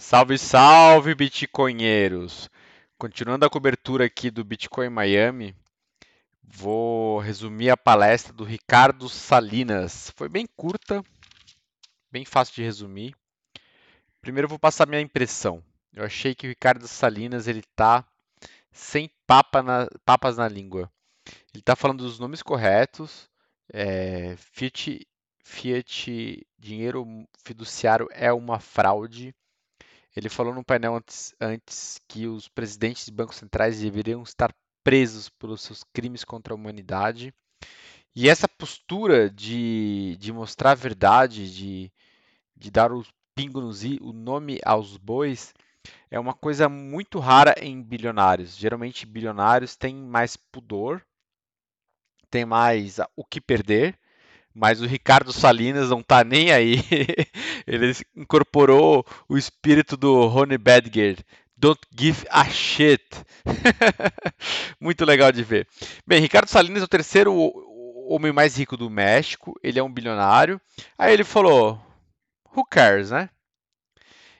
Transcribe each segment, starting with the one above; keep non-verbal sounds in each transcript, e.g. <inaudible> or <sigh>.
Salve, salve, bitcoinheiros! Continuando a cobertura aqui do Bitcoin Miami, vou resumir a palestra do Ricardo Salinas. Foi bem curta, bem fácil de resumir. Primeiro vou passar minha impressão. Eu achei que o Ricardo Salinas ele tá sem papa na, papas na língua. Ele está falando dos nomes corretos. É, Fiat, Fiat dinheiro fiduciário é uma fraude ele falou no painel antes, antes que os presidentes de bancos centrais deveriam estar presos pelos seus crimes contra a humanidade. E essa postura de, de mostrar a verdade, de, de dar o pingo nos i, o nome aos bois, é uma coisa muito rara em bilionários. Geralmente, bilionários têm mais pudor, têm mais o que perder, mas o Ricardo Salinas não tá nem aí. <laughs> Ele incorporou o espírito do Ronnie Badger. Don't give a shit. <laughs> Muito legal de ver. Bem, Ricardo Salinas é o terceiro homem mais rico do México. Ele é um bilionário. Aí ele falou: Who cares, né?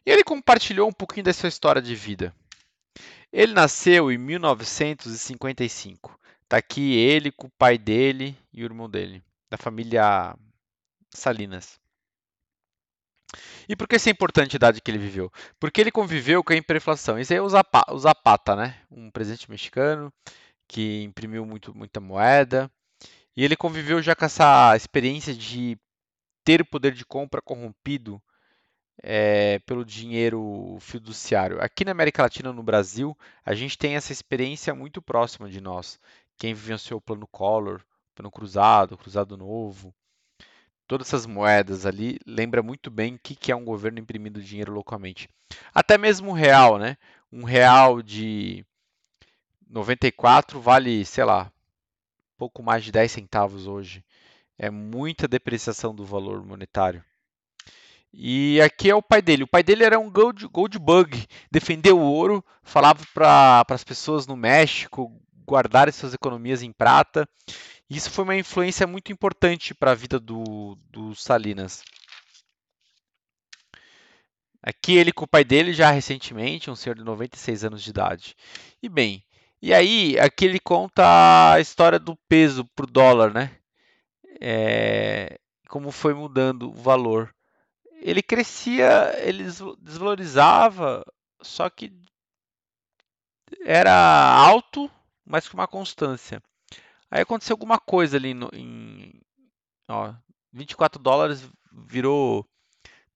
E ele compartilhou um pouquinho da sua história de vida. Ele nasceu em 1955. Tá aqui ele com o pai dele e o irmão dele da família Salinas. E por que isso é importante a idade que ele viveu? Porque ele conviveu com a hiperinflação. Isso aí é o Zapata, o Zapata, né? Um presidente mexicano que imprimiu muito, muita moeda. E ele conviveu já com essa experiência de ter o poder de compra corrompido é, pelo dinheiro fiduciário. Aqui na América Latina, no Brasil, a gente tem essa experiência muito próxima de nós. Quem vivenciou o plano Collor, plano cruzado, cruzado novo, todas essas moedas ali lembra muito bem o que, que é um governo imprimindo dinheiro localmente. Até mesmo um real, né? Um real de 94 vale, sei lá, pouco mais de 10 centavos hoje. É muita depreciação do valor monetário. E aqui é o pai dele. O pai dele era um gold, gold bug, defendeu o ouro, falava para as pessoas no México guardarem suas economias em prata isso foi uma influência muito importante para a vida do, do Salinas. Aqui ele com o pai dele já recentemente, um senhor de 96 anos de idade. E bem, e aí aqui ele conta a história do peso para o dólar, né? É, como foi mudando o valor. Ele crescia, ele desvalorizava, só que era alto, mas com uma constância. Aí aconteceu alguma coisa ali no, em ó, 24 dólares virou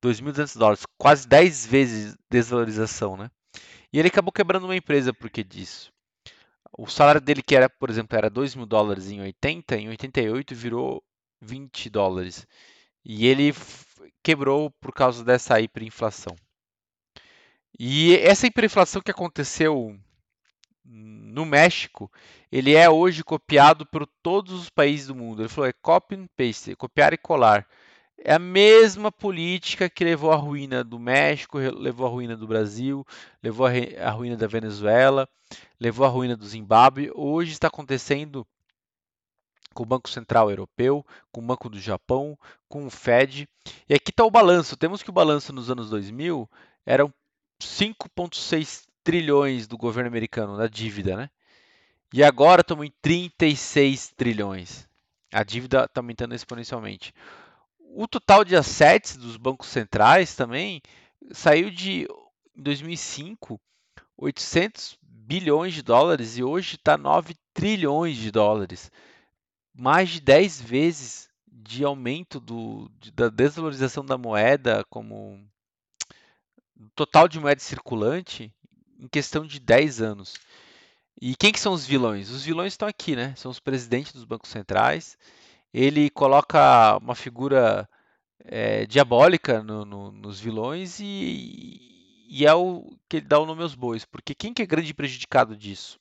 2.200 dólares, quase 10 vezes desvalorização, né? E ele acabou quebrando uma empresa porque disso. O salário dele, que era, por exemplo, era 2 mil dólares em 80, em 88 virou 20 dólares. E ele quebrou por causa dessa hiperinflação. E essa hiperinflação que aconteceu no México, ele é hoje copiado por todos os países do mundo. Ele falou é copy and paste, copiar e colar. É a mesma política que levou à ruína do México, levou à ruína do Brasil, levou à ruína da Venezuela, levou à ruína do Zimbábue. Hoje está acontecendo com o Banco Central Europeu, com o Banco do Japão, com o Fed. E aqui está o balanço. Temos que o balanço nos anos 2000 eram 5,6 trilhões do governo americano da dívida, né? E agora estamos em 36 trilhões. A dívida está aumentando exponencialmente. O total de assets dos bancos centrais também saiu de em 2005 800 bilhões de dólares e hoje está 9 trilhões de dólares. Mais de 10 vezes de aumento do, da desvalorização da moeda como total de moeda circulante em questão de 10 anos. E quem que são os vilões? Os vilões estão aqui, né? São os presidentes dos bancos centrais. Ele coloca uma figura é, diabólica no, no, nos vilões e, e, é o que ele dá o nome aos bois. Porque quem que é grande prejudicado disso?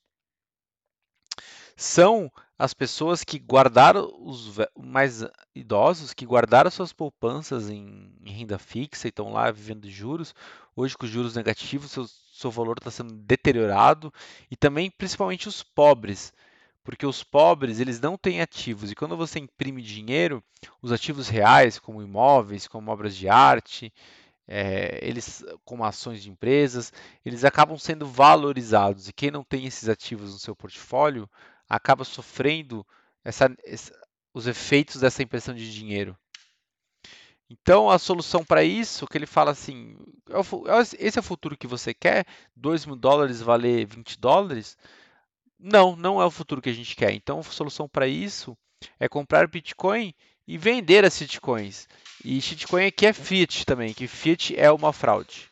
São as pessoas que guardaram, os mais idosos, que guardaram suas poupanças em, em renda fixa e estão lá vivendo de juros. Hoje, com os juros negativos, seu, seu valor está sendo deteriorado. E também, principalmente, os pobres. Porque os pobres, eles não têm ativos. E quando você imprime dinheiro, os ativos reais, como imóveis, como obras de arte, é, eles, como ações de empresas, eles acabam sendo valorizados e quem não tem esses ativos no seu portfólio acaba sofrendo essa, essa, os efeitos dessa impressão de dinheiro. Então, a solução para isso, que ele fala assim, é é esse é o futuro que você quer? 2 mil dólares valer 20 dólares? Não, não é o futuro que a gente quer. Então, a solução para isso é comprar Bitcoin e vender as shitcoins. E shitcoin aqui é fiat também, que fiat é uma fraude.